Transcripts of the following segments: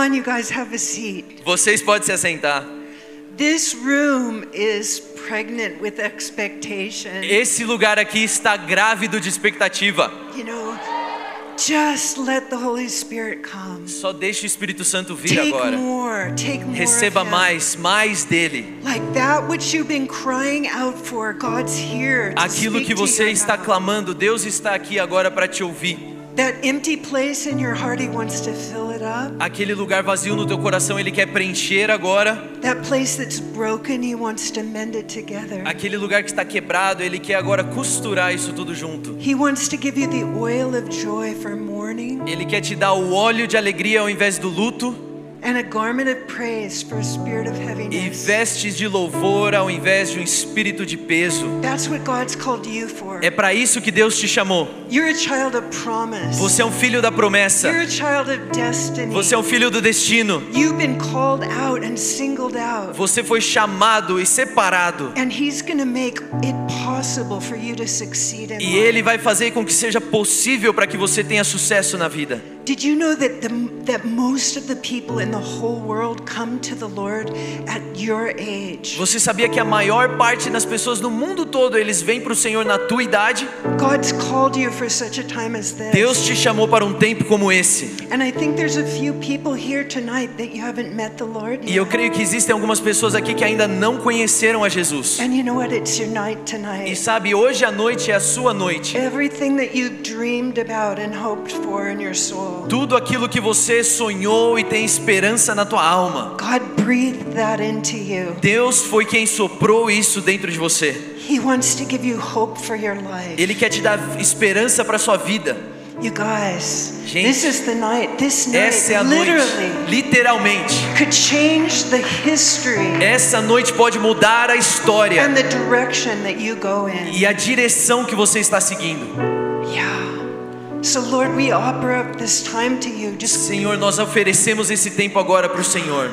on, you guys, have a seat. Vocês podem se assentar. This room is pregnant with expectation. Esse lugar aqui está grávido de expectativa. You know, just let the Holy Spirit come. Só deixe o Espírito Santo vir Take agora. more, take more. Receba mais, mais dele. Like that which you've been crying out for, God's here. To Aquilo que você está clamando, Deus está aqui agora para te ouvir. That empty place in your heart, He wants to fill it up. Aquele lugar vazio no teu coração, Ele quer preencher agora. That place that's broken, He wants to mend it together. Aquele lugar que está quebrado, Ele quer agora costurar isso tudo junto. He wants to give you the oil of joy for mourning Ele quer te dar o óleo de alegria ao invés do luto and a garment of praise for a spirit of e heaviness. vestes de louvor ao invés de um espírito de peso. That's what God's called you for. É para isso que Deus te chamou. You're a child of promise. Você é um filho da promessa. You're a child of destiny. Você é um filho do destino. You've been called out and singled out. Você foi chamado e separado. And he's going to make it possible for you to succeed in E. Ele vai fazer com que seja possível para que você tenha sucesso na vida. Did you know that the, that most of the people in the whole world come to the Lord at your age? Você sabia que a maior parte das pessoas no mundo todo eles vêm para o Senhor na tua idade? God's called you for such a time as this. Deus te chamou para um tempo como esse. And I think there's a few people here tonight that you haven't met the Lord E eu creio que existem algumas pessoas aqui que ainda não conheceram a Jesus. And you know what? It's your night E tonight. sabe, hoje à noite é a sua noite. Everything that you dreamed about and hoped for in your soul. Tudo aquilo que você sonhou e tem esperança na tua alma. God breathed that into you. Deus foi quem soprou isso dentro de você. He wants to give you hope for your life. Ele quer te dar esperança para sua vida. You guys, Gente, this is the night. This night Essa é a noite, literally literalmente. could change the history Essa noite pode mudar a história and the direction that you go in. e a direção que você está seguindo. Senhor, nós oferecemos esse tempo agora para o Senhor.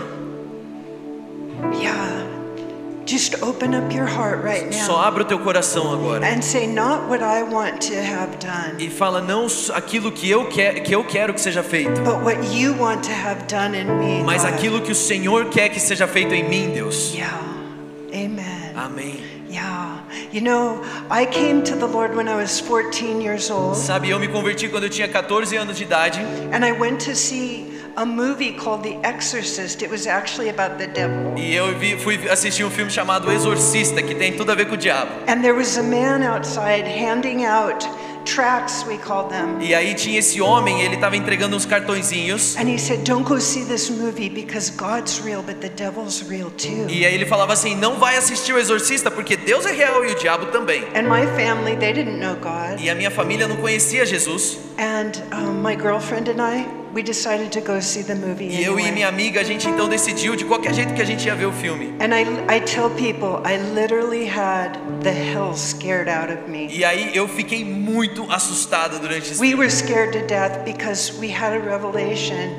yeah. Just open up your heart right Só now abra o teu coração agora and say, not what I want to have done, e fala não aquilo que eu quero que eu quero que seja feito, but what you want to have done in me. mas aquilo que o Senhor quer que seja feito em mim, Deus. Yeah. Amen. Amém. Yeah. You know, I came to the Lord when I was 14 years old, Sabe, eu me converti quando eu tinha 14 anos de idade and I went to see a movie called The Exorcist. It was actually about the devil. e eu vi, fui assistir um filme chamado Exorcista, que tem tudo a ver com o diabo. And there was a man outside handing out tracts, we call them. E aí tinha esse homem, ele estava entregando uns cartõezinhos. And he said, Don't go see this movie because God's real, but the devil's real too. E aí ele falava assim: "Não vai assistir o Exorcista porque Deus é real e o diabo também". And my family, they didn't know God. E a minha família não conhecia Jesus. And um, my girlfriend and I, we decided to go see the movie. E eu e minha amiga, a gente então decidiu de qualquer jeito que a gente ia ver o filme. E aí eu fiquei muito assustada durante esse We were scared to death because we had a revelation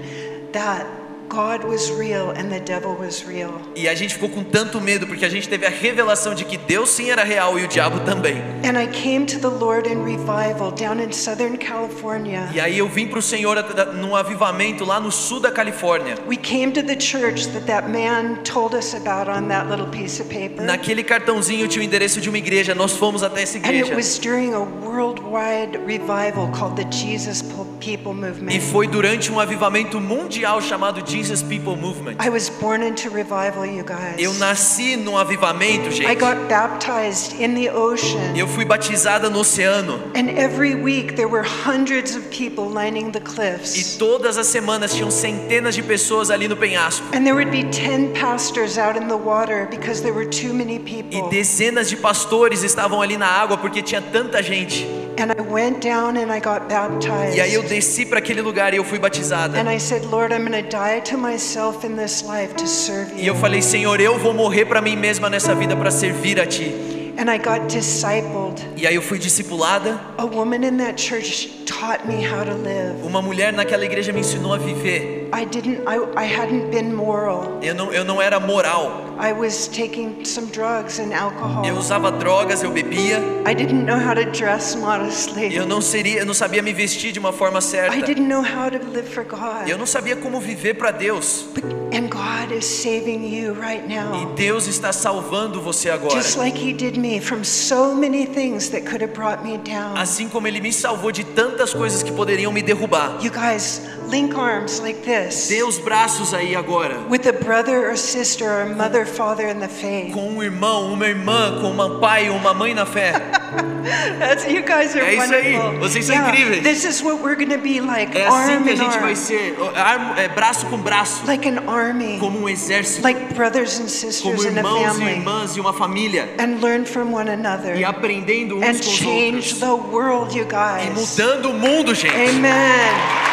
that God was real and the devil was real. E a gente ficou com tanto medo porque a gente teve a revelação de que Deus sim era real e o diabo também. And I came to the Lord in revival down in Southern California. E aí eu vim para o Senhor num avivamento lá no sul da Califórnia. We came to the church that that man told us about on that little piece of paper. Naquele cartãozinho tinha o endereço de uma igreja. Nós fomos até essa And it igreja. was during a worldwide revival called the Jesus People E Movement. foi durante um avivamento mundial chamado Jesus People Movement. I was born into revival, you guys. Eu nasci num avivamento, I gente. got baptized in the ocean. Eu fui batizada no oceano. And every week there were hundreds of people lining the E cliffs. todas as semanas tinham centenas de pessoas ali no penhasco. And there would be 10 pastors out in the water because there were too many E people. dezenas de pastores estavam ali na água porque tinha tanta gente. And I went down and I got baptized. E aí eu desci para aquele lugar e eu fui batizada. And I said, Lord, I'm going to die to myself in this life to serve E eu you. falei, Senhor, eu vou morrer para mim mesma nessa vida para servir a Ti. And I got discipled. E aí eu fui discipulada. A woman in that church taught me how to live. Uma mulher naquela igreja me ensinou a viver. I didn't I, I hadn't been moral. Eu não, eu não era moral. I was taking some drugs and alcohol. Eu usava drogas, eu bebia. I didn't know how to dress modestly. Eu não seria, eu não sabia me vestir de uma forma I certa. didn't know how to live for God. Eu não sabia como viver para Deus. But, and God is saving you right E now. Deus está salvando você agora. Just like he did me from so many things that could have brought me down. Assim como ele me salvou de tantas coisas que poderiam me derrubar. You guys link arms like this Dê os braços aí agora. with a brother or sister or mother, father in the faith. Com um irmão, uma irmã, com um pai, uma mãe na fé. That's, you guys are É isso aí. wonderful. Vocês são incríveis. This is what we're to be like, É assim arm que a gente vai arm, ser, ar- é, braço com braço, like an army, como um exército, like brothers and como sisters in a irmãos e family, irmãs e uma família, and learn from one another e aprendendo uns and com os change outros, the world, you e guys. mudando o mundo, gente. Amen.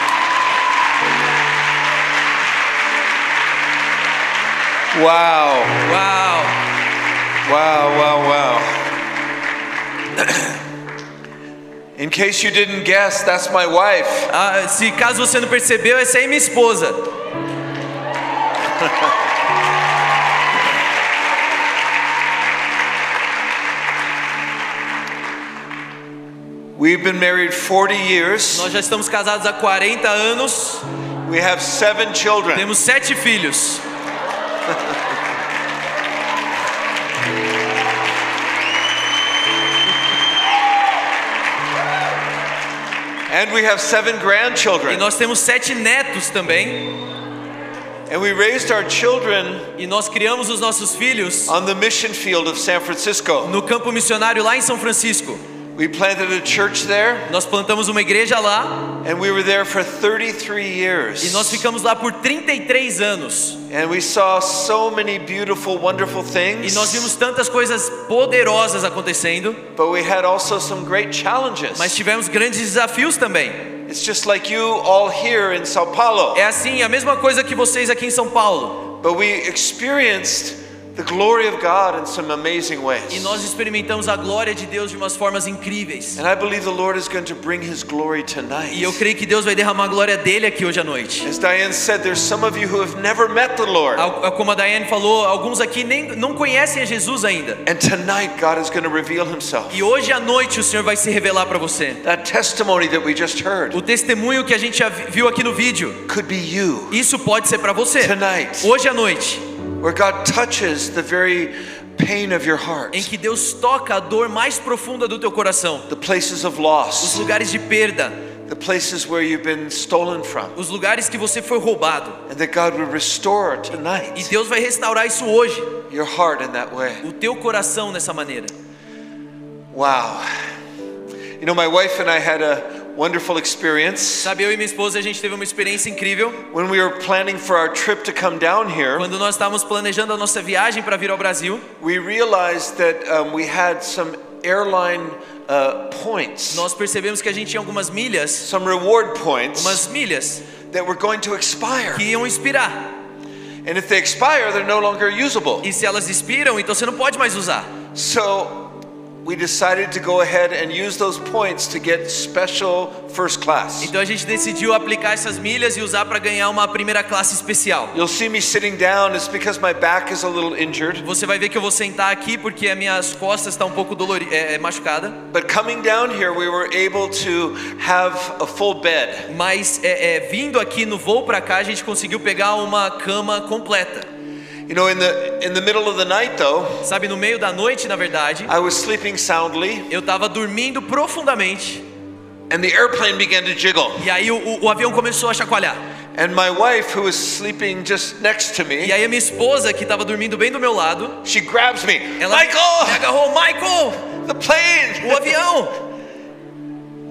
Wow. Uau! Wow, wow, wow. In case you didn't guess, that's my wife. Ah, se caso você não percebeu, essa é minha esposa. We've been married 40 years. Nós já estamos casados há 40 anos, We have seven children. temos sete filhos. And we have seven grandchildren. E nós temos sete netos também. And we raised our children E nós criamos os nossos filhos on the mission field of San Francisco. no campo missionário lá em São Francisco. We planted a church there, Nós plantamos uma igreja lá and we were there for 33 years. e nós ficamos lá por 33 anos. And we saw so many beautiful, wonderful things. E nós vimos tantas coisas poderosas acontecendo, But we had also some great challenges. mas tivemos grandes desafios também. It's just like you all here in Sao Paulo. É assim, a mesma coisa que vocês aqui em São Paulo. But we experienced the glory of God in some amazing E ways. nós experimentamos a glória de Deus de umas formas incríveis. And I believe the Lord is going to bring his glory tonight. E eu creio que Deus vai derramar a glória dele aqui hoje à noite. As Diane said, there's some of you who have never met the Lord. Al- Como a Daiane falou, alguns aqui nem não conhecem a Jesus ainda. And tonight, God is going to reveal himself. E hoje à noite o Senhor vai se revelar para você. That testimony that we just heard O testemunho que a gente já vi- viu aqui no vídeo, could be you isso pode ser para você. tonight, Hoje à noite, where God touches the very pain of your heart, em que Deus toca a dor mais profunda do teu coração, the places of os loss, lugares de perda, the places where you've been stolen from, os lugares que você foi roubado. and that God would restore E tonight Deus vai restaurar isso hoje, your heart in that way. o teu coração nessa maneira. Wow. You know, my wife and I had a wonderful experience Sabe, eu e minha esposa a gente teve uma experiência incrível when we were planning for our trip to come down here. quando nós estávamos planejando a nossa viagem para vir ao Brasil. We realized that um, we had some airline uh, points, Nós percebemos que a gente tinha algumas milhas, some reward points umas milhas that were going to expire. que iam expirar. And if they expire, they're no longer usable. E se elas expiram, então você não pode mais usar. So we decided to go ahead and use those points to get special first class. Então a gente decidiu aplicar essas milhas e usar para ganhar uma primeira classe especial. You'll see me sitting down, it's because my back is a little injured. Você vai ver que eu vou sentar aqui porque as minhas costas estão um pouco dolori é, é, machucada. But coming down here, we were able to have a full bed. Mas é, é, vindo aqui no voo para cá, a gente conseguiu pegar uma cama completa. You know, in the in the middle of the night though, Sabe, no meio da noite, na verdade, I was sleeping soundly eu tava dormindo profundamente. and the airplane began to jiggle. E aí o, o- avião começou a chacoalhar. And my wife, who was sleeping just next to E me, aí a minha esposa, que tava dormindo bem do meu lado, she grabs me. ela me Michael, agarrou, Michael, the plane! o avião.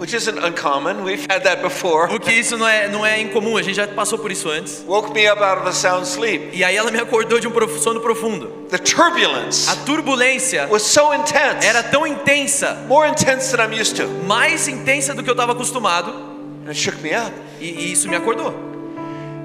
Which isn't uncommon. We've had that before. O que isso não é, não é incomum, a gente já passou por isso antes. Woke me up out of a sound sleep. E aí ela me acordou de um sono profundo. The turbulence A turbulência was so intense, era tão intensa, more intense than I'm used to, mais intensa do que eu estava acostumado, and it shook me up. e, e isso me acordou.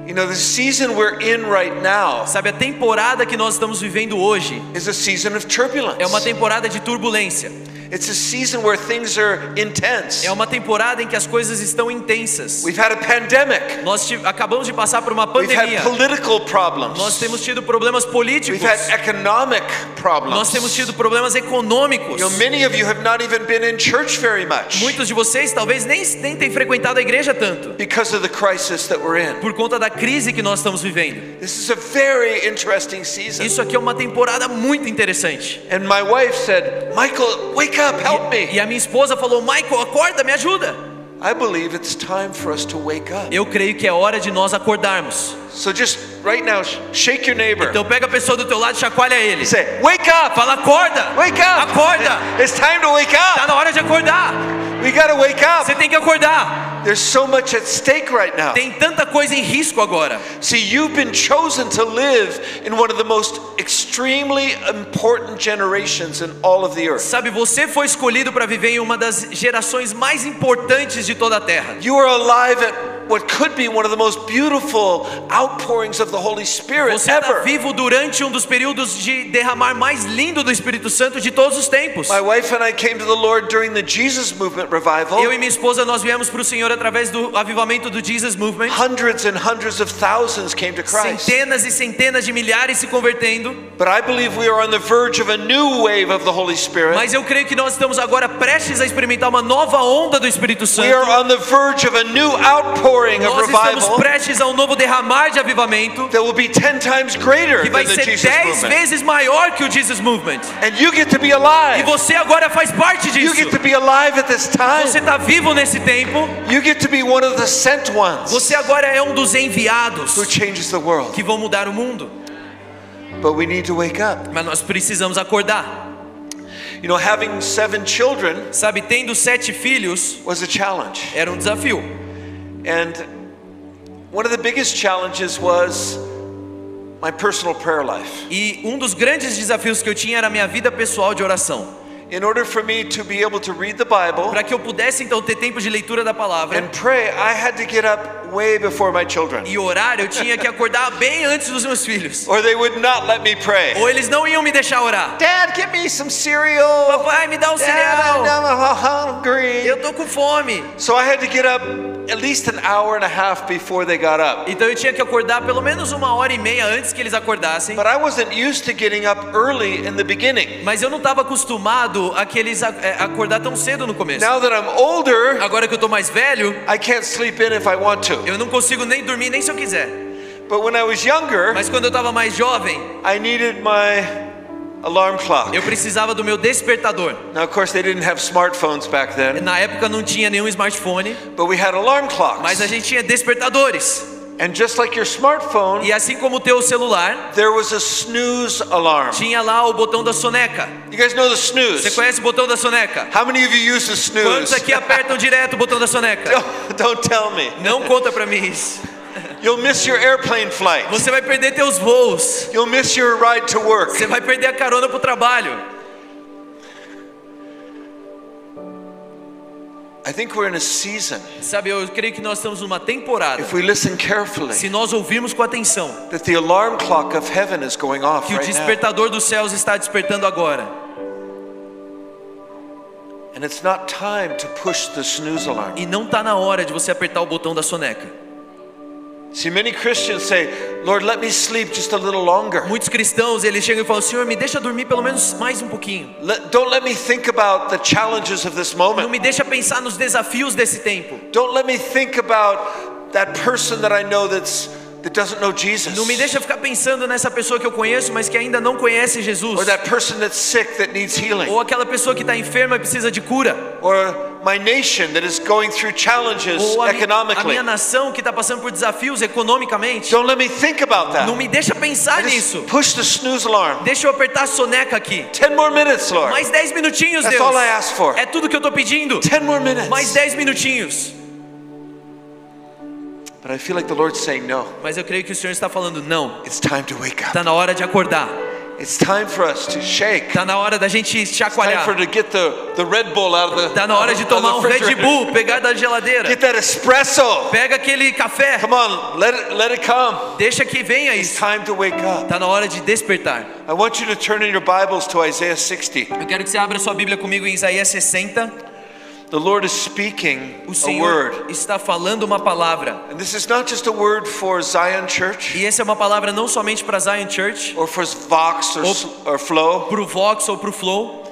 You know, the season we're in right now Sabe, a temporada que nós estamos vivendo hoje is a season of turbulence. é uma temporada de turbulência. It's a season where things are intense. É uma temporada em que as coisas estão intensas. We've had a pandemic. Nós acabamos de passar por uma We've had pandemia. political problems. Nós temos tido problemas políticos. We've had economic problems. Nós temos tido problemas econômicos. You know, many of you have not even been in church very much Muitos de vocês talvez nem, nem tenham frequentado a igreja tanto. because of the crisis that we're in. Por conta da crise que nós estamos vivendo. This is a very interesting season. Isso aqui é uma temporada muito interessante. And my wife said, Michael, wake up, help me. E a minha esposa falou: Michael, acorda, me ajuda. I believe it's time for us to wake up. Eu creio que é hora de nós acordarmos. So just right now, sh- shake your neighbor. Então pega a pessoa do teu lado e chacoalha ele. Say, wake up, Fala, acorda! wake up. Acorda! It's time to wake Tá up. na hora de acordar. We gotta wake Você up. tem que acordar. There's so much at stake right now. Tem tanta coisa em risco agora. See, you've been chosen to live in one of the most extremely important generations in all of the earth. Sabe, você foi escolhido para viver em uma das gerações mais importantes de toda a Terra. You are alive at what could be one of the most beautiful outpourings of the Holy Spirit Você está ever. vivo durante um dos períodos de derramar mais lindo do Espírito Santo de todos os tempos. My wife and I came to the Lord during the Jesus Movement revival. Eu e minha esposa nós viemos para o Senhor através do avivamento do Jesus Movement. Hundreds and hundreds of thousands came to Christ. Centenas e centenas de milhares se convertendo. But I believe we are on the verge of a new wave of the Holy Spirit. Mas eu creio que nós estamos agora prestes a experimentar uma nova onda do Espírito We are Santo. on the verge of a new outpouring of Nós estamos revival prestes a um novo derramar de avivamento that will be 10 times greater que than vai the ser Jesus dez Movement. vezes maior que o Jesus Movement. And you get to be E alive. você agora faz parte You disso. get to be alive at this Você time. está vivo nesse tempo. You get to be one of the sent ones Você agora é um dos enviados who changes the world. que vão mudar o mundo. But we need to wake up. Mas nós precisamos acordar. You know, having seven children Sabe, tendo sete filhos was a challenge. era um desafio. And one of the biggest challenges was my personal prayer life. E um dos grandes desafios que eu tinha era a minha vida pessoal de oração. In order for me to be able to read the Bible Para que eu pudesse então ter tempo de leitura da palavra and pray, I had to get up way before my children, e orar, eu tinha que acordar bem antes dos meus filhos. or they would not let me pray. Ou eles não iam me deixar orar. Dad, give me some cereal. Papai, me dá um Dad, cereal. I'm hungry. Eu tô com fome. So I had to get up at least an hour and a half before they got up. Então eu tinha que acordar pelo menos uma hora e meia antes que eles acordassem. But I wasn't used to getting up early in the beginning. Mas eu não estava acostumado a que eles é, acordar tão cedo no começo. Now that I'm older, Agora que eu tô mais velho, I can't sleep in if I want to. eu não consigo nem dormir nem se eu quiser. But when I was younger, Mas quando eu tava mais jovem, I needed my alarm clock. eu precisava do meu despertador. Now, of course, they didn't have smartphones back then, Na época não tinha nenhum smartphone, but we had alarm clocks. mas a gente tinha despertadores. And just like your smartphone, E assim como o teu celular, there was a snooze alarm. tinha lá o botão da soneca. You guys know the Você snooze? conhece o botão da soneca? How many of you use the Quantos snooze? aqui apertam direto o botão da soneca? Don't, don't tell me. Não conta pra mim isso. You'll miss your airplane flight. Você vai perder teus voos. You'll miss your ride to work. Você vai perder a carona pro trabalho. I think we're in a season, Sabe, eu creio que nós estamos numa temporada. if we listen carefully, Se nós ouvirmos com atenção that the alarm clock of heaven is going off que o right now. despertador dos céus está despertando agora. And it's not time to push the snooze alarm. E não tá na hora de você apertar o botão da soneca. See, many Christians say, Lord, let me sleep just a little longer. Muitos cristãos, eles chegam e falam: "Senhor, me deixa dormir pelo menos mais um pouquinho. Let, don't let me think about the challenges of this Não moment. me deixa pensar nos desafios desse tempo. Don't let me think about that person that I know that's that doesn't know Jesus. Não me deixa ficar pensando nessa pessoa que eu conheço, mas que ainda não conhece Jesus. Or that person that's sick that needs healing. Ou aquela pessoa que está enferma e precisa de cura. Or my nation that is going through challenges Ou a, mi- a economically. minha nação que está passando por desafios economicamente. Don't let me think about that. Não me deixa pensar Just nisso. push the snooze alarm. Deixa eu apertar a soneca aqui. Ten more minutes, Lord. Mais 10 minutinhos, That's Deus. all I ask for. É tudo que eu tô pedindo. Ten more minutes. Mais 10 minutinhos. But I feel like the Lord's saying no. Mas eu creio que o Senhor está falando não. It's time to wake up. Está na hora de acordar. It's time for us to shake. Tá na hora da gente It's time for chacoalhar. to get the, the Red Bull out of the, Tá na hora de tomar um Red. Bull, pegar da geladeira. Get that espresso. Pega aquele café. Come on, let it, let it come. Deixa que venha It's isso. time to wake up. Tá na hora de despertar. I want you to turn in your Bibles to Isaiah 60. Eu quero que você abra sua Bíblia comigo em Isaías 60. The Lord is speaking O a Senhor word. está falando uma palavra. And this is not just a word for Zion Church E essa é uma palavra não somente para Zion Church, or for Vox or, Op- or Flow. para o Vox ou para o Flow.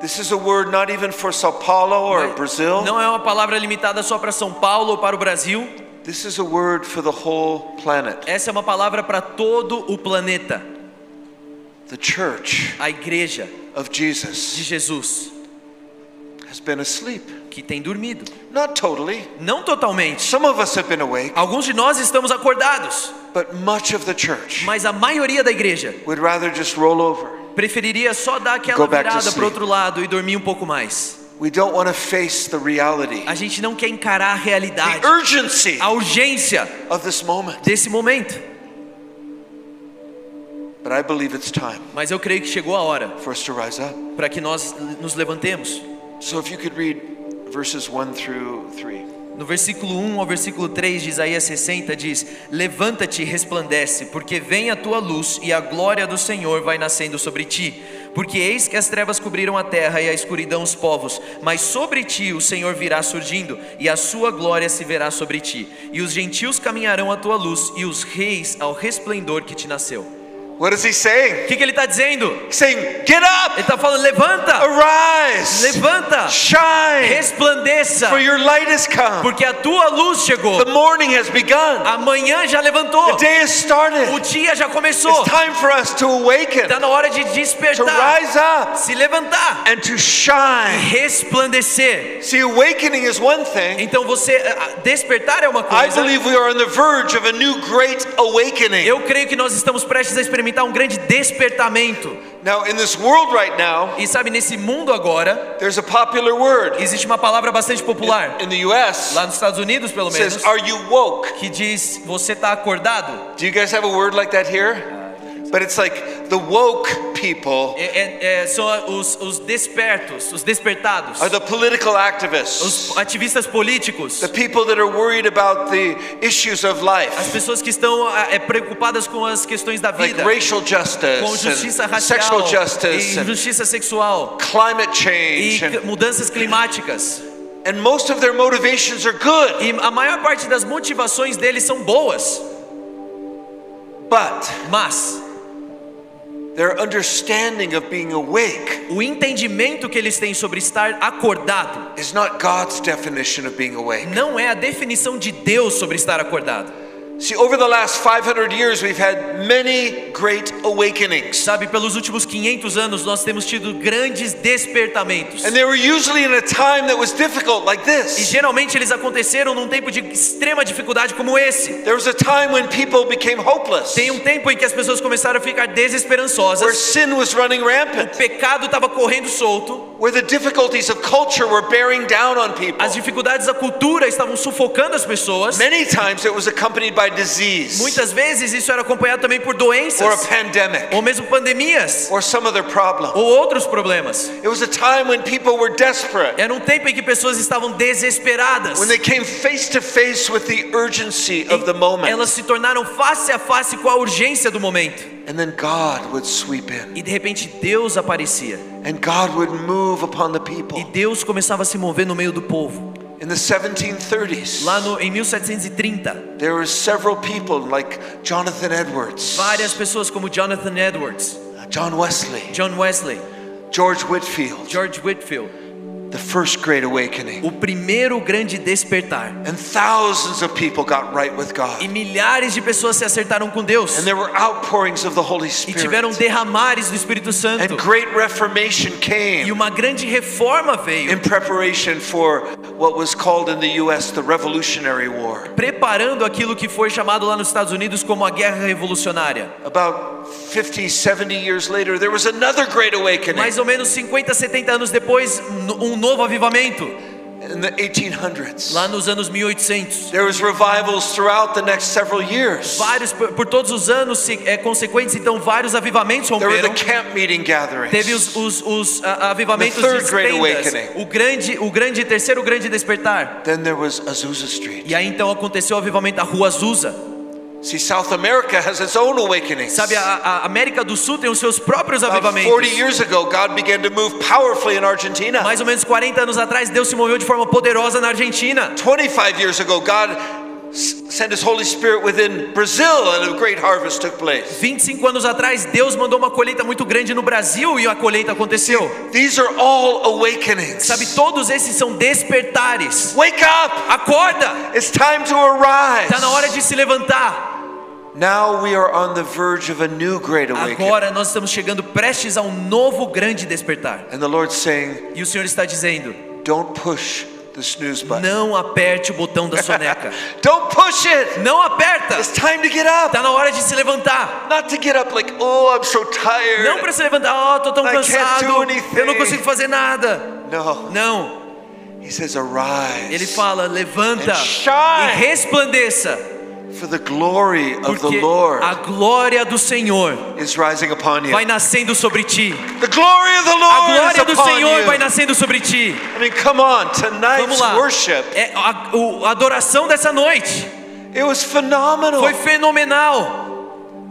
This is a word not even for Sao Paulo or Brazil. Não é uma palavra limitada só para São Paulo ou para o Brasil. This is a word for the whole planet. Essa é uma palavra para todo o planeta. The church A igreja of Jesus. de Jesus que tem dormido. Not totally. Não totalmente. Some of us have been awake, Alguns de nós estamos acordados, but much of the church mas a maioria da igreja would rather just roll over. preferiria só dar aquela virada para outro lado e dormir um pouco mais. We don't want to face the reality, A gente não quer encarar a realidade, the urgency a urgência of this moment. desse momento. But I believe it's time Mas eu creio que chegou a hora para que nós nos levantemos. So if you could read verses 1 through 3. No versículo 1 ao versículo 3 de Isaías 60 diz: Levanta-te e resplandece, porque vem a tua luz e a glória do Senhor vai nascendo sobre ti. Porque eis que as trevas cobriram a terra e a escuridão os povos, mas sobre ti o Senhor virá surgindo, e a sua glória se verá sobre ti. E os gentios caminharão à tua luz, e os reis ao resplendor que te nasceu. What is he saying? O que, que ele está dizendo? He's saying, Get up, Ele está falando: Levanta, arise, levanta, shine, resplandeça, for your light has come. porque a tua luz chegou. The morning has begun. Amanhã já levantou. The day has O started. dia já começou. It's time for us to awaken, Está na hora de to despertar, rise up, se levantar, and to shine. resplandecer. See, awakening is one thing. Então você ah, despertar é uma I coisa. believe we are on the verge of a new great awakening. Eu creio que nós estamos prestes a experimentar um grande despertamento. Now, in this world right now, E sabe, nesse mundo agora, there's a popular word existe uma palavra bastante popular, in the US. lá nos Estados Unidos pelo menos, says, Are you woke? que diz: Você está acordado? Do you guys have a word like that here? But it's like the woke people É, é- é- são os, os despertos, os despertados, are the political activists, os ativistas políticos. the people that are worried about the issues of As life, pessoas que estão é, preocupadas com as questões da like vida, racial com justice, justiça and racial, sexual justice, e justiça sexual climate e change, and, mudanças climáticas. and most of their motivations are good. E a maior parte das motivações deles são boas, But mas their understanding of being awake o entendimento que eles têm sobre estar acordado is not God's definition of being awake. não é a definição de Deus sobre estar acordado. See, over the last 500 years, we've had many great awakenings. Sabe, pelos últimos 500 anos nós temos tido grandes despertamentos. And they were usually in a time that was difficult, like E this. geralmente eles aconteceram num tempo de extrema dificuldade como esse. There was a time when people became hopeless, Tem um tempo em que as pessoas começaram a ficar where desesperançosas. sin was running O rampant, pecado estava correndo solto. where the difficulties of culture were bearing down on people. As dificuldades da cultura estavam sufocando as pessoas. Many times it was accompanied by disease Muitas vezes isso era acompanhado também por or a doenças, pandemic ou mesmo pandemias, or some other problem. ou outros problemas. It was a time when people were desperate, Era um tempo em que pessoas estavam desesperadas. when they came face to face with the urgency of the moment. Elas se tornaram face a face com a urgência do momento. And then God would sweep in, E de repente Deus aparecia. and God would move upon the E people. Deus começava a se mover no meio do povo. In the 1730s, Lá no, em 1730, there were several people like Jonathan Edwards, várias pessoas como Jonathan Edwards, uh, John Wesley, John Wesley, George Whitfield, George Whitfield, the first great awakening. o primeiro grande despertar. And thousands of people got right with E God. milhares de pessoas se acertaram com Deus. And there were outpourings of the Holy E tiveram Spirit. derramares do Espírito Santo. And great reformation E came uma grande reforma veio, in preparation for what was called in the US the Revolutionary War. preparando aquilo que foi chamado lá nos Estados Unidos como a Guerra Revolucionária. About 50, 70 years later, there was another great awakening. Mais ou menos 50, 70 anos depois, n- um novo avivamento. in the 1800s. lá nos anos 1800. There was revivals throughout the next several years. Vários por, por todos os anos se- é, consequentes, então vários avivamentos There were the romperam. camp meeting gatherings. Teve os, os, os a- avivamentos The de third great tendas, awakening. o grande, o grande terceiro grande despertar. Then there was Azusa Street. E aí então aconteceu o avivamento da Rua Azusa. See, South America has its own awakenings. Sabe, a, a América do Sul tem os seus próprios About 40 avivamentos. years ago, God began to move powerfully in Argentina. Mais ou menos 40 anos atrás, Deus se moveu de forma poderosa na Argentina. 25 years ago, God sent His Holy Spirit within Brazil, and a great harvest took place. 25 anos atrás, Deus mandou uma colheita muito grande no Brasil e a colheita aconteceu. These are all awakenings. Sabe, todos esses são despertares. Wake up! Acorda! It's time to arise. Está na hora de se levantar. Agora nós estamos chegando prestes a um novo grande despertar. And the Lord's saying, E o Senhor está dizendo: don't push the snooze button. não aperte o botão da soneca. Don't push it. Não aperta! It's time to get up. Está na hora de se levantar. Not to get up like, oh, I'm so tired. Não para se levantar, oh, tô tão I can't cansado, do anything. eu não consigo fazer nada. No. Não, He says, arise. ele fala: levanta And shine. e resplandeça, For the glory of the Lord a glória do Senhor is rising upon you. vai nascendo sobre ti. The glory of the A Lord is glória do upon Senhor vai you. nascendo sobre ti. I mean, come on, Vamos tonight's lá. worship, É a, o- a adoração dessa noite it was phenomenal. foi fenomenal.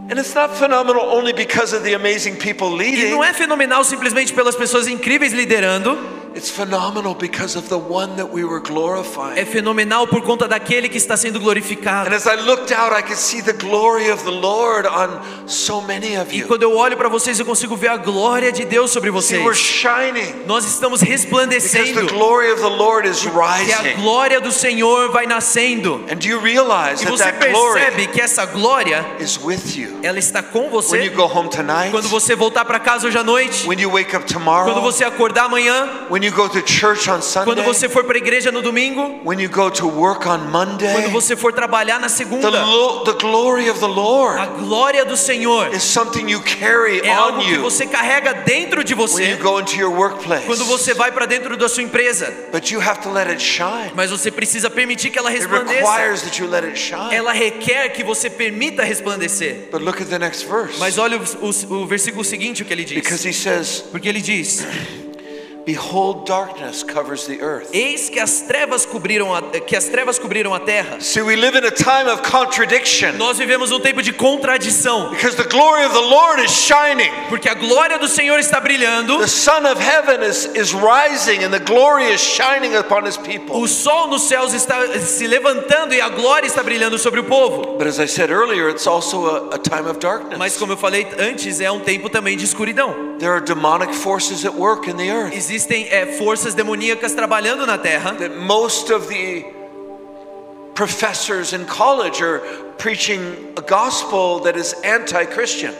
And it's not phenomenal only because of the amazing people E leading. não é fenomenal simplesmente pelas pessoas incríveis liderando. It's phenomenal because of the one that we were glorifying. É fenomenal por conta daquele que está sendo And glorificado. as I looked out, I could see the glory of the Lord on so many of E you. quando eu olho para vocês, eu consigo ver a glória de Deus sobre vocês. shining Nós estamos because the resplandecendo. glory of the Lord is Que a glória do Senhor vai nascendo. And do you realize E você percebe que essa glória, ela está com When você. you go home tonight, Quando você voltar para casa hoje à noite, when you wake up quando você acordar amanhã, when you go to church on quando Sunday, você for para a igreja no domingo, when you go to work on quando Monday, você for trabalhar na the, segunda, lo- the glory of the a glória do Senhor is something you carry é algo on que você carrega dentro de when you você go into your workplace. quando você vai para dentro da sua empresa. But you have to let it shine. Mas você precisa permitir que ela It resplandeça. requires that you let it shine. Ela requer que você permita resplandecer. But look at the next verse. Mas olha o, o- o versículo seguinte, o que ele Because diz. he says, Porque ele diz: Behold, darkness covers the earth. Eis que as trevas cobriram a, que as trevas cobriram a terra. See, we live in a time of contradiction Nós vivemos um tempo de contradição, because the glory of the Lord is shining. porque a glória do Senhor está brilhando, The Son of Heaven is, is rising and the glory is shining upon his people. o sol nos céus está se levantando e a glória está brilhando sobre o povo. But as I said earlier, it's also a, a time of Mas darkness. como eu falei antes, é um tempo também de escuridão. There are demonic forces at work in the earth. Existem é, forças demoníacas trabalhando na terra. That most of the professors in college are preaching a gospel that is anti Christian.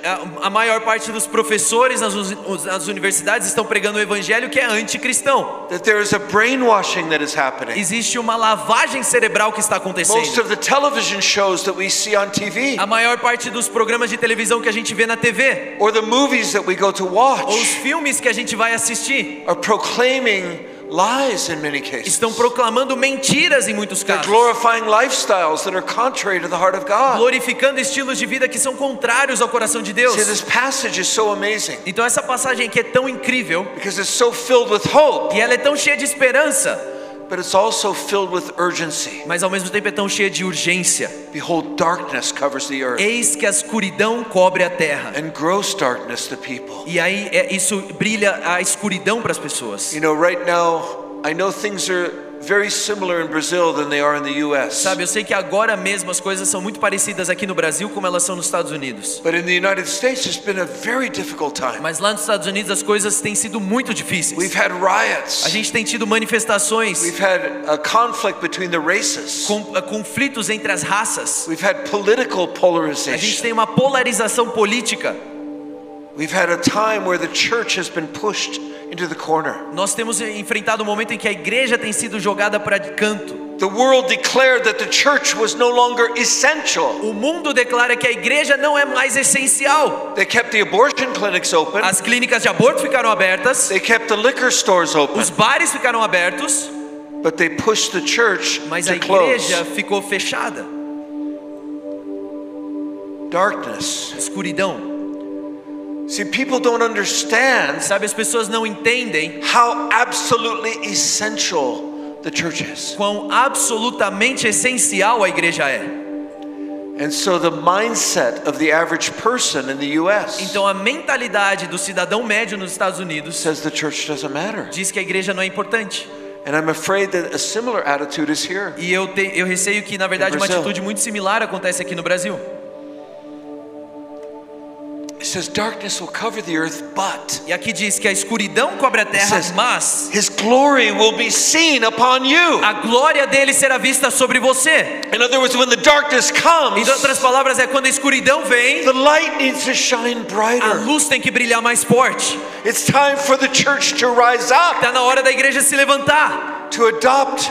A, maior parte dos professores nas, universidades estão pregando o evangelho que é anticristão. That there is a brainwashing that is happening. Existe uma lavagem cerebral que está Most acontecendo. of the television shows that we see on TV A maior parte dos programas de televisão que a gente vê na TV, or the movies that we go to ou os watch filmes que a gente vai assistir, are proclaiming lies in many cases. estão proclamando mentiras em muitos casos, glorifying lifestyles that are contrary to the heart of God. glorificando estilos de vida que são contrários ao coração de See, Deus. this passage is so amazing Então essa passagem aqui é tão incrível because it's so filled with hope, e ela é tão cheia de esperança, but it's also filled with urgency. mas ao mesmo tempo é tão cheia de urgência. Behold, darkness covers the earth, Eis que a escuridão cobre a terra. and gross darkness the people. E aí é, isso brilha a escuridão para as pessoas. You know, right now, I know things are very similar in Brazil than they are in the US. Sabe, eu sei que agora mesmo as coisas são muito parecidas aqui no Brasil como elas são nos Estados Unidos. But in the United States, it's been a very difficult time. Mas lá nos Estados Unidos as coisas têm sido muito difíceis. We've had riots. A gente tem tido manifestações, We've had a conflict between the races. com- eh, conflitos entre as raças. We've had political A gente polarization. tem uma polarização política. We've had a time where the church has been pushed into the corner. Nós temos enfrentado um momento em que a igreja tem sido jogada para canto. The world declared that the church was no longer essential. O mundo declara que a igreja não é mais essencial. They kept the abortion clinics open. As clínicas de aborto ficaram abertas, They kept the liquor stores open. os bares ficaram abertos, but they pushed the church mas a to close. igreja ficou fechada. Darkness. Escuridão. See, people don't understand Sabe, as pessoas não entendem how absolutely essential the church is. quão absolutamente essencial a igreja é. And so the mindset of the average person in the US Então a mentalidade do cidadão médio nos Estados Unidos says the church doesn't matter. diz que a igreja não é importante. And I'm afraid that a similar attitude is here. E eu, te- eu receio que, na verdade, uma atitude muito similar acontece aqui no Brasil. Says darkness will cover the earth, but E aqui diz que a escuridão cobre a terra, says- mas his glory will be seen upon you. a glória dele será vista sobre você. In other words, when the darkness comes, Em outras palavras, é quando a escuridão vem, the light needs to shine a brighter. luz tem que brilhar mais forte. It's time for the church to rise up, Está na hora da igreja se levantar to adopt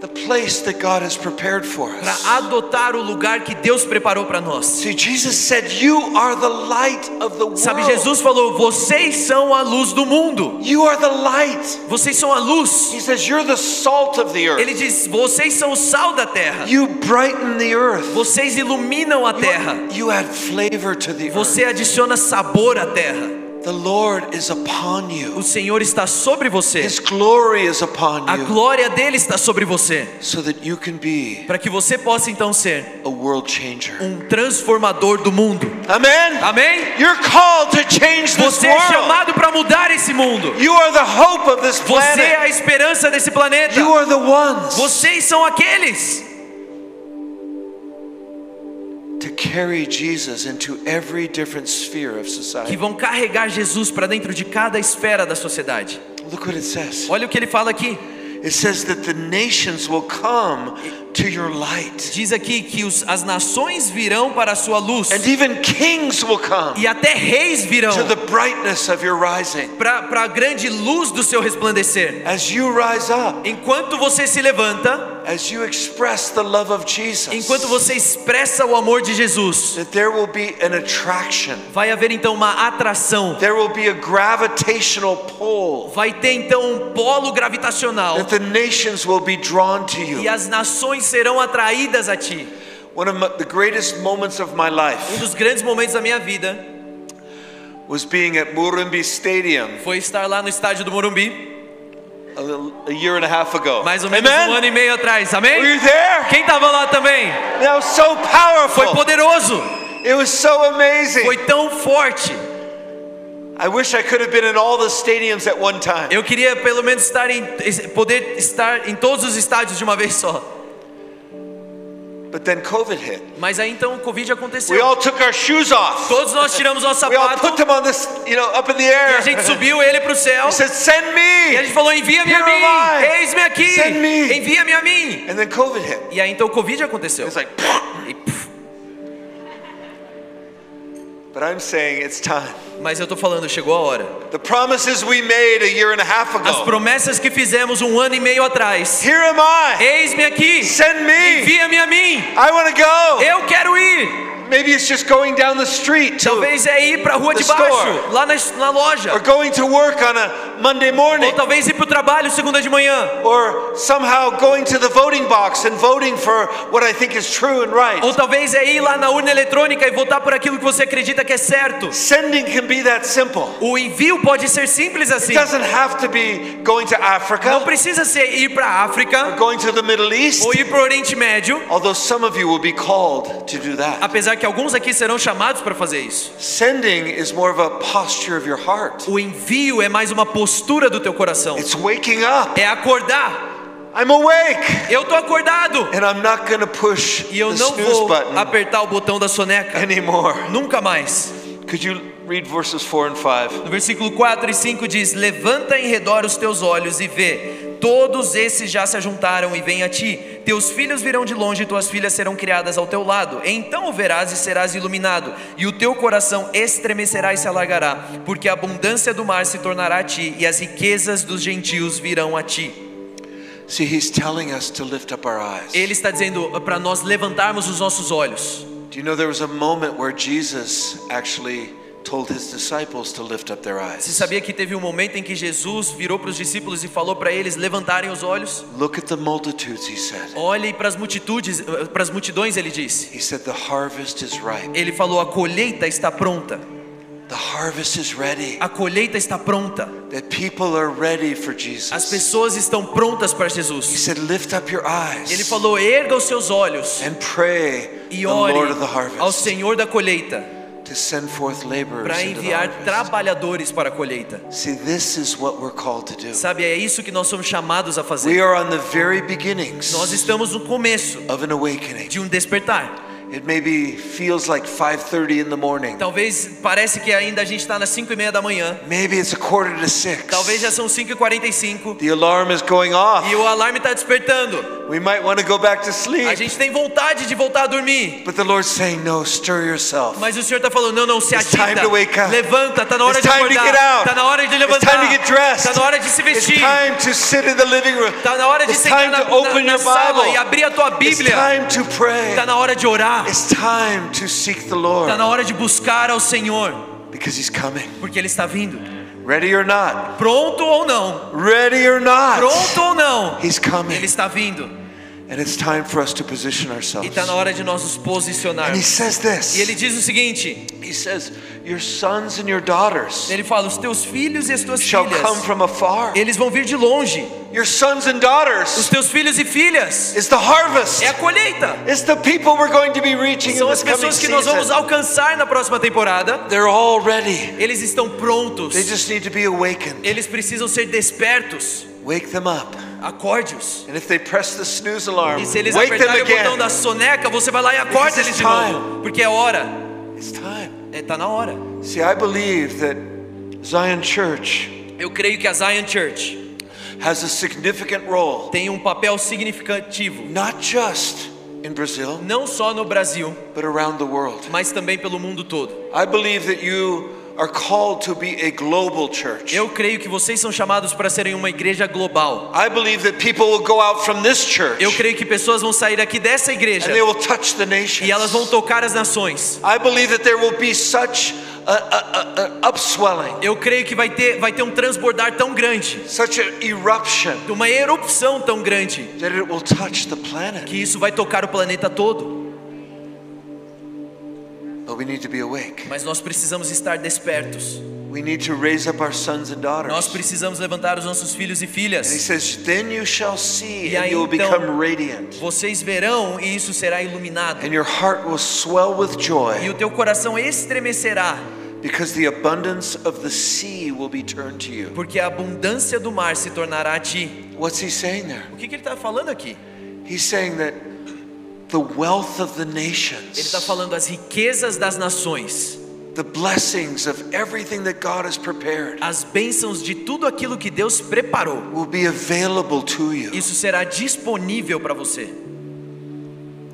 para us. adotar o lugar que Deus preparou para nós. See, Jesus said, You are the light of the Sabe, world. Jesus falou: vocês são a luz do mundo. You are the light. Vocês são a luz. He says, You're the salt of the earth. Ele diz: vocês são o sal da terra. You brighten the earth. Vocês iluminam a terra. You add flavor to the earth. Você adiciona sabor à terra. The Lord is upon O. Senhor está sobre você. His glory is upon A glória dele está sobre você. So that you can be Para que você possa então ser a world changer. um transformador do mundo. Amen. Amém? You're called to change this Você é chamado para mudar esse mundo. You are the hope of this Você é a esperança desse planeta. You are the ones Vocês são aqueles que society. vão carregar Jesus para dentro de cada esfera da sociedade. Look what it says. Olha o que ele fala aqui. It says that the nations will come to your light. Diz aqui que os, as nações virão para a sua luz And even kings will come e até reis virão to the brightness of your rising. para a grande luz do seu resplandecer. As you rise up, Enquanto você se levanta, as you express the love of Jesus, enquanto você expressa o amor de Jesus, that there will be an attraction. vai haver então uma atração. There will be a gravitational pull Vai ter então um polo gravitacional that the nations will be drawn to e you. as nações serão atraídas a ti. One of the greatest moments of my Um life dos grandes momentos da minha vida was being at Murumbi Stadium foi estar lá no estádio do Morumbi, a, little, a year and a half ago. mais ou menos um Amen? ano e meio atrás. Were Amém? you there? Quem estava lá também? So Foi powerful. poderoso, It was so amazing. foi tão forte. I wish I could have been in all the stadiums at one time. Eu queria pelo menos estar em, poder estar em todos os estádios de uma vez só. But then COVID hit. Mas aí então o Covid We aconteceu. all took our shoes off. Todos nós tiramos nosso We all put them on this, you know, up in the e air. a gente subiu ele para o céu. He said, "Send E a me." gente falou: envia-me a mim, eis-me aqui, Send me. envia-me a mim. And then COVID hit. E aí então o Covid aconteceu. It's like, E, but I'm saying it's time. mas eu tô falando, chegou a hora. The promises we made a year and a half As ago. promessas que fizemos um ano e meio atrás. Here am I. Eis-me aqui, Send me. envia-me a mim. I want to go. Eu quero ir. Maybe it's just going down the street to, Talvez é ir para a rua de baixo, store. lá na, na loja. or going to work on a Monday morning. Ou talvez ir para o trabalho segunda de manhã. or somehow going to the voting box and voting for what I think is true and right. Ou talvez é ir lá na urna eletrônica e votar por aquilo que você acredita que é certo. Sending can be that simple. O envio pode ser simples It assim. doesn't have to be going to Não Africa, precisa ser ir para a África going to the Middle East, ou ir para o Oriente Médio, although some of you will be called to do that. apesar que alguns aqui serão chamados para fazer isso. Sending is more of a posture of your heart. O envio é mais uma postura do teu coração. It's waking up. É acordar. I'm awake. Eu tô acordado And I'm not to push e eu the não vou apertar o botão da soneca anymore. nunca mais. Could you read verses 4 and 5? No versículo 4 e 5 diz: Levanta em redor os teus olhos e vê. Todos esses já se ajuntaram e vêm a ti. Teus filhos virão de longe e tuas filhas serão criadas ao teu lado. Então o verás e serás iluminado, e o teu coração estremecerá e se alargará, porque a abundância do mar se tornará a ti, e as riquezas dos gentios virão a ti. See, he's telling us to lift up our eyes. Ele está dizendo para nós levantarmos os nossos olhos. Do you know there was a moment where Jesus actually told his disciples to lift up their Você sabia que teve um momento em que Jesus virou para os discípulos e falou para eles levantarem os olhos? Look at the multitudes, he said. Olhe para as multitudes, para as multidões, ele disse. He said, The harvest is ripe. Ele falou: a colheita está pronta. The harvest is ready. A colheita está pronta. That people are ready for As Jesus. pessoas estão prontas para He Jesus. said, Lift up your Ele eyes falou: erga os seus olhos and pray e the Lord of ore the ao harvest Senhor da colheita to send forth laborers para into the enviar trabalhadores para a colheita. See, this is what we're called to do. Sabe, é isso que nós somos chamados a We fazer. are on the very beginnings Nós estamos no começo of an awakening. de um despertar. It maybe feels like 5:30 in the morning. Talvez parece que ainda a gente está nas 5 e meia da manhã. Maybe it's a quarter to six. Talvez já são 5 e 45 The alarm is going off. e o alarme está despertando. We might want to go back to A sleep. gente tem vontade de voltar a dormir. But the Lord's saying, no, stir yourself. Mas o Senhor está falando, não, não, se It's time to wake up. Levanta, está na hora It's de time to acordar. get out. Está na hora de It's levantar. time to get dressed. Está na hora de se It's vestir. time to sit in the living room. Está na hora de It's sentar time na, to open na, na your sala e abrir a tua It's Bíblia. time to pray. Está na hora de orar. It's time to seek the Lord Está na hora de buscar ao Senhor, because He's coming. porque Ele está vindo. Ready or not? Pronto ou não? Ready or not? Pronto ou não? He's coming. Ele está vindo. And it's time for us to position E está na hora de nós nos And He posicionarmos. says E ele diz o seguinte: He says, Your sons and your daughters Ele fala, os teus filhos e as tuas shall come filhas, from afar. eles vão vir de longe. Your sons and Os daughters teus filhos e filhas is the harvest. é a colheita. It's the people we're going to be reaching in São as pessoas que nós vamos alcançar na próxima temporada. They're all ready. Eles estão prontos. They just need to be awakened. Eles precisam ser despertos. Wake them up. Acorde-os. And if they press the snooze alarm, E se eles wake them apertarem o botão da soneca, você vai lá e acorda eles it's de time. novo. Porque é hora. It's time. É, tá na hora. See, I believe that Zion Church Eu creio que a Zion Church has a significant role, tem um papel significativo, not just in Brazil, não só no Brasil, but around the world. mas também pelo mundo todo. I believe that you are called to be a global church. Eu creio que vocês são chamados para serem uma igreja global. I believe that people will go out from this church Eu creio que pessoas vão sair aqui dessa igreja and they will touch the nations. e elas vão tocar as nações. I believe that there will be such a, a, a, upswelling, Eu creio que vai ter, vai ter um transbordar tão grande, such an eruption, uma erupção tão grande, that it will touch the planet. que isso vai tocar o planeta todo. Mas nós precisamos estar despertos. We need to raise up our sons and Nós daughters. precisamos levantar os nossos filhos e And he filhas. says, Then you shall see, E and you will então, become radiant, Vocês verão e isso será iluminado. and your heart will swell with E joy, o teu coração estremecerá, because the abundance of the sea will be turned to you. porque a abundância do mar se tornará a ti. What's he saying there? O que, que ele está falando aqui? He's saying that the wealth of the Ele está nations, falando as riquezas das nações, the blessings of everything that God has prepared, as bênçãos de tudo aquilo que Deus preparou. will be available to you Isso será disponível para você,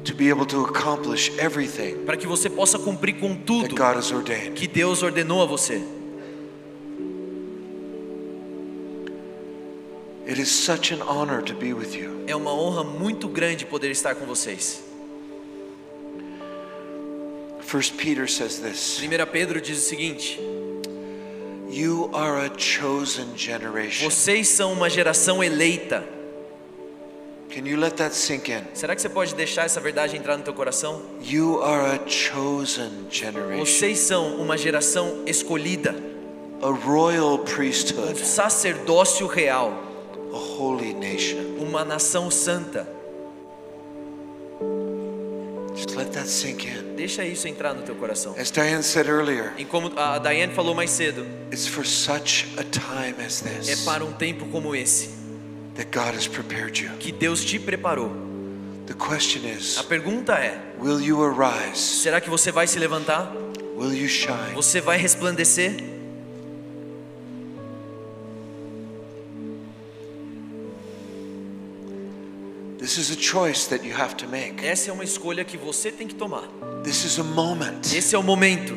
to be able to accomplish everything para que você possa cumprir com that tudo God has ordained. que Deus ordenou a você. It is such an honor to be with you. É uma honra muito grande poder estar com vocês. First Peter says this 1 Pedro diz o seguinte: You are a chosen generation. Vocês são uma geração eleita. Can you let that sink in? Será que você pode deixar essa verdade entrar no teu coração? You are a chosen generation, Vocês são uma geração escolhida, a royal um priesthood, sacerdócio real. Uma nação santa. Just let that sink in. Deixa isso entrar no teu coração. As Diane said earlier, E como a Diane falou mais cedo, it's for such a time as é this para um tempo como esse that God has prepared you. que Deus te preparou. The question A is pergunta é: will you arise? será que você vai se levantar? Will you shine? Você vai resplandecer? This is a choice that you have to make. Essa é uma escolha que você tem que tomar. This is a moment. Esse é o momento.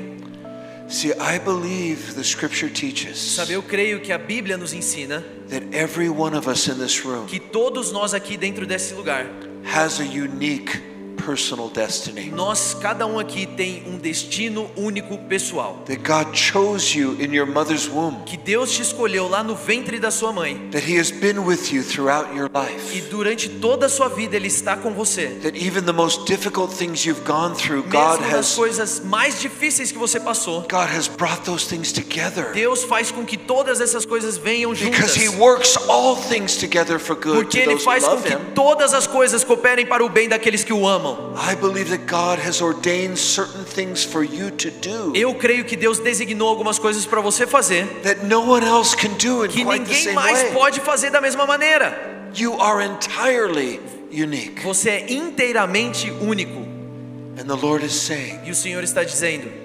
See, I believe the scripture teaches Sabe, eu creio que a Bíblia nos ensina that every one of us in this room que todos nós aqui dentro desse lugar has a unique personal destiny. Nós, cada um aqui tem um destino único pessoal. That God chose you in your mother's womb. Que Deus te escolheu lá no ventre da sua mãe. That He has been with you throughout your E life. durante toda a sua vida Ele está com você. That even the most difficult things you've gone through, God Mesmo nas has coisas mais difíceis que você passou, God has brought those things together. Deus faz com que todas essas coisas venham Because juntas. He works all things together for good Porque to Ele those who faz com que Him. todas as coisas cooperem para o bem daqueles que o amam. I believe that God has ordained certain things for you to do Eu creio que Deus designou algumas coisas para você fazer that no one else can do in que quite the ninguém mais pode fazer da mesma maneira. You are entirely unique. Você é inteiramente único. And the Lord is saying, E o Senhor está dizendo: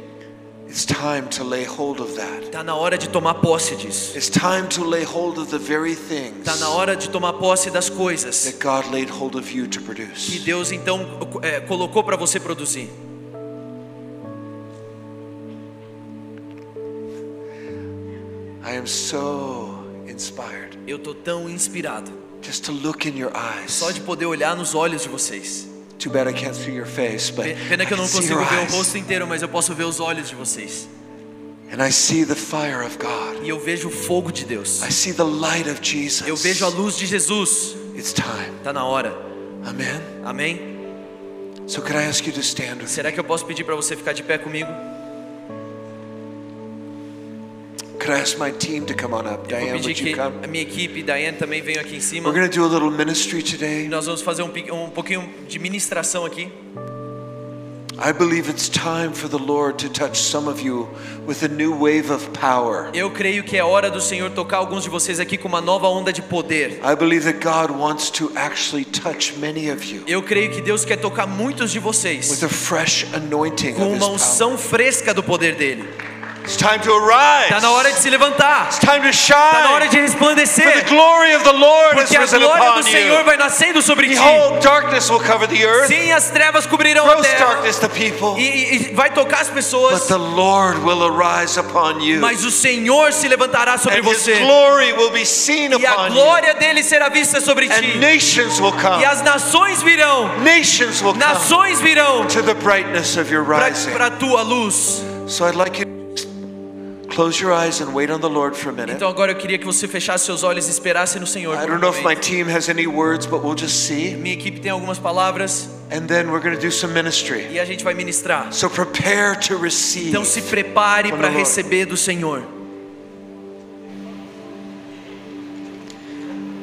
está na hora de tomar posse disso. It's time to lay hold of the very things Está na hora de tomar posse das coisas that God laid hold of you to que. Deus então é, colocou para você produzir. I am so inspired Eu tô tão inspirado just to look in your só eyes. de poder olhar nos olhos de vocês. Too bad I can't see your face, but Pena que eu can não consigo ver o rosto inteiro, mas eu posso ver os olhos de vocês. And I see the fire of God. E eu vejo o fogo de Deus. I see the light of Jesus. Eu vejo a luz de Jesus. It's time. Tá na hora. Amen. Amém? So could I ask you to stand with? Será que eu posso pedir para você ficar de pé comigo? Could I ask my team to come on up? Diane, would you come? a minha equipe, Diane, também venha aqui em cima. We're going to do a little ministry today. Nós vamos fazer um, um pouquinho de ministração aqui. I believe it's time for the Lord to touch some of you with a new wave of power. Eu creio que é hora do Senhor tocar alguns de vocês aqui com uma nova onda de poder. I believe that God wants to actually touch many of you Eu creio que Deus quer tocar muitos de vocês with a fresh anointing com uma unção fresca do poder dele. It's time to arise. Tá na hora de se levantar. It's time to Tá na hora de For the resplandecer. glory of the Lord has Porque a glória do Senhor vai nascendo sobre ti. Behold, darkness will cover the earth. Sim, as trevas cobrirão a terra. darkness the people. E, vai tocar as But pessoas. the Lord will arise upon you. Mas o Senhor se levantará sobre And His você. glory will be seen E a glória dele será vista sobre ti. And nations will come. E as nações virão. Nations will come Nações virão to the brightness of your rising. para a tua luz. So I'd like you close your eyes and wait on the Lord for a minute. Então agora eu queria que você fechasse seus olhos e esperasse no Senhor. I don't know if my team has any words, but we'll just see. Minha equipe tem algumas palavras And then we're going to do some ministry. e a gente vai ministrar. So prepare to receive. Então se prepare para receber do Senhor.